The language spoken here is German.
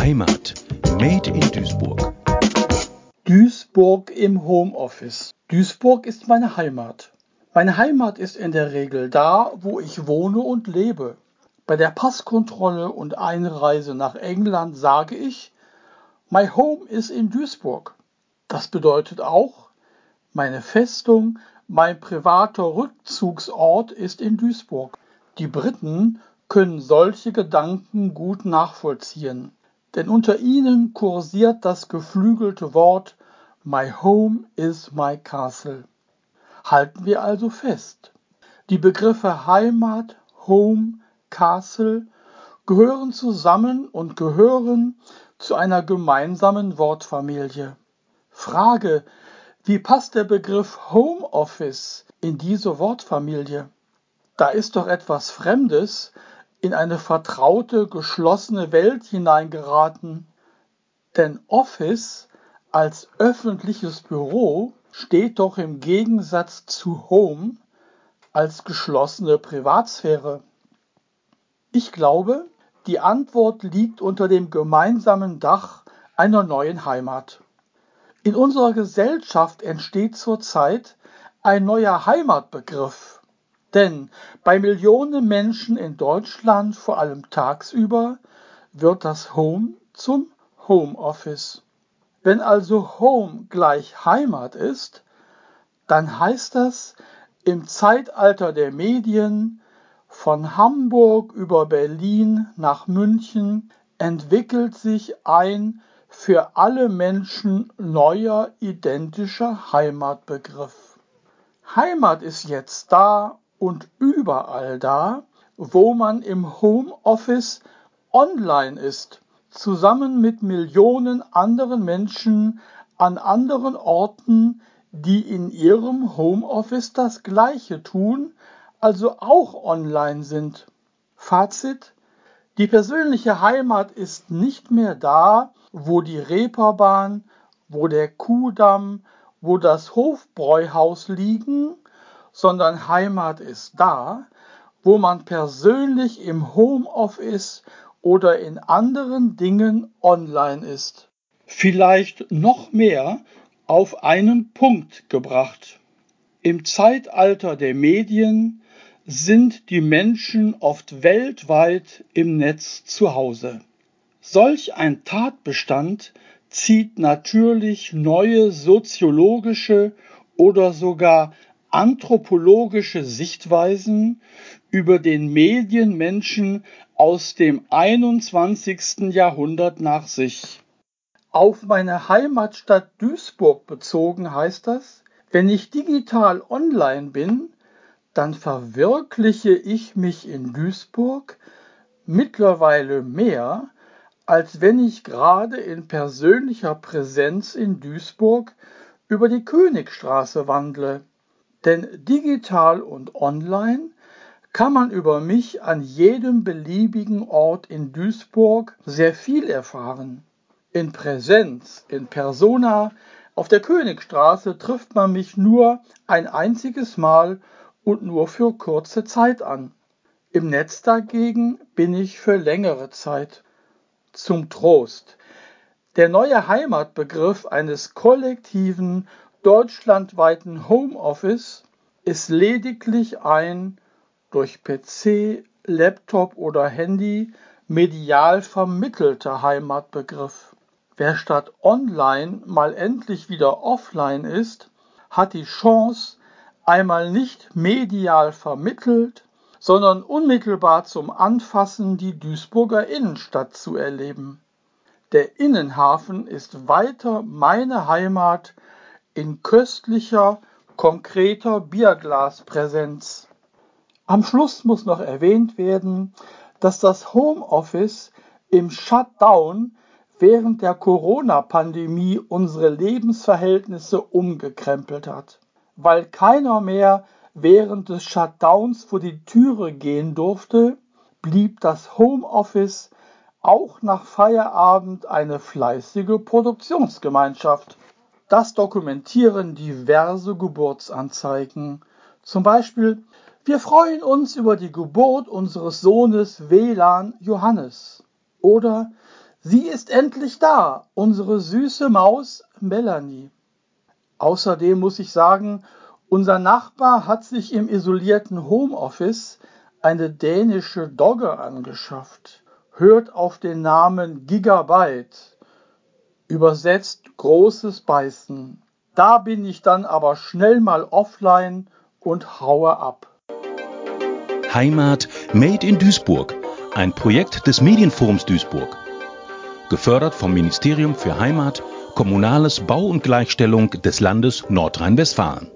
Heimat. Made in Duisburg. Duisburg im Homeoffice. Duisburg ist meine Heimat. Meine Heimat ist in der Regel da, wo ich wohne und lebe. Bei der Passkontrolle und Einreise nach England sage ich, My home is in Duisburg. Das bedeutet auch, meine Festung, mein privater Rückzugsort ist in Duisburg. Die Briten können solche Gedanken gut nachvollziehen, denn unter ihnen kursiert das geflügelte Wort My home is my castle. Halten wir also fest. Die Begriffe Heimat, Home, Castle gehören zusammen und gehören zu einer gemeinsamen Wortfamilie. Frage, wie passt der Begriff Homeoffice in diese Wortfamilie? Da ist doch etwas Fremdes in eine vertraute, geschlossene Welt hineingeraten. Denn Office als öffentliches Büro steht doch im Gegensatz zu Home als geschlossene Privatsphäre. Ich glaube, die Antwort liegt unter dem gemeinsamen Dach einer neuen Heimat. In unserer Gesellschaft entsteht zurzeit ein neuer Heimatbegriff denn bei Millionen Menschen in Deutschland, vor allem tagsüber, wird das Home zum Homeoffice. Wenn also Home gleich Heimat ist, dann heißt das im Zeitalter der Medien von Hamburg über Berlin nach München entwickelt sich ein für alle Menschen neuer identischer Heimatbegriff. Heimat ist jetzt da und überall da, wo man im Homeoffice online ist, zusammen mit Millionen anderen Menschen an anderen Orten, die in ihrem Homeoffice das Gleiche tun, also auch online sind. Fazit. Die persönliche Heimat ist nicht mehr da, wo die Reeperbahn, wo der Kuhdamm, wo das Hofbräuhaus liegen, sondern Heimat ist da, wo man persönlich im Homeoffice oder in anderen Dingen online ist. Vielleicht noch mehr auf einen Punkt gebracht. Im Zeitalter der Medien sind die Menschen oft weltweit im Netz zu Hause. Solch ein Tatbestand zieht natürlich neue soziologische oder sogar anthropologische Sichtweisen über den Medienmenschen aus dem 21. Jahrhundert nach sich. Auf meine Heimatstadt Duisburg bezogen heißt das, wenn ich digital online bin, dann verwirkliche ich mich in Duisburg mittlerweile mehr, als wenn ich gerade in persönlicher Präsenz in Duisburg über die Königstraße wandle. Denn digital und online kann man über mich an jedem beliebigen Ort in Duisburg sehr viel erfahren. In Präsenz, in Persona, auf der Königstraße trifft man mich nur ein einziges Mal und nur für kurze Zeit an. Im Netz dagegen bin ich für längere Zeit. Zum Trost. Der neue Heimatbegriff eines kollektiven deutschlandweiten Homeoffice ist lediglich ein durch PC, Laptop oder Handy medial vermittelter Heimatbegriff. Wer statt online mal endlich wieder offline ist, hat die Chance, einmal nicht medial vermittelt, sondern unmittelbar zum Anfassen die Duisburger Innenstadt zu erleben. Der Innenhafen ist weiter meine Heimat in köstlicher, konkreter Bierglaspräsenz. Am Schluss muss noch erwähnt werden, dass das Homeoffice im Shutdown während der Corona-Pandemie unsere Lebensverhältnisse umgekrempelt hat. Weil keiner mehr während des Shutdowns vor die Türe gehen durfte, blieb das Homeoffice auch nach Feierabend eine fleißige Produktionsgemeinschaft. Das dokumentieren diverse Geburtsanzeigen. Zum Beispiel, wir freuen uns über die Geburt unseres Sohnes WLAN Johannes. Oder Sie ist endlich da, unsere süße Maus Melanie. Außerdem muss ich sagen, unser Nachbar hat sich im isolierten Homeoffice eine dänische Dogge angeschafft. Hört auf den Namen Gigabyte. Übersetzt großes Beißen. Da bin ich dann aber schnell mal offline und haue ab. Heimat Made in Duisburg, ein Projekt des Medienforums Duisburg. Gefördert vom Ministerium für Heimat, Kommunales Bau und Gleichstellung des Landes Nordrhein-Westfalen.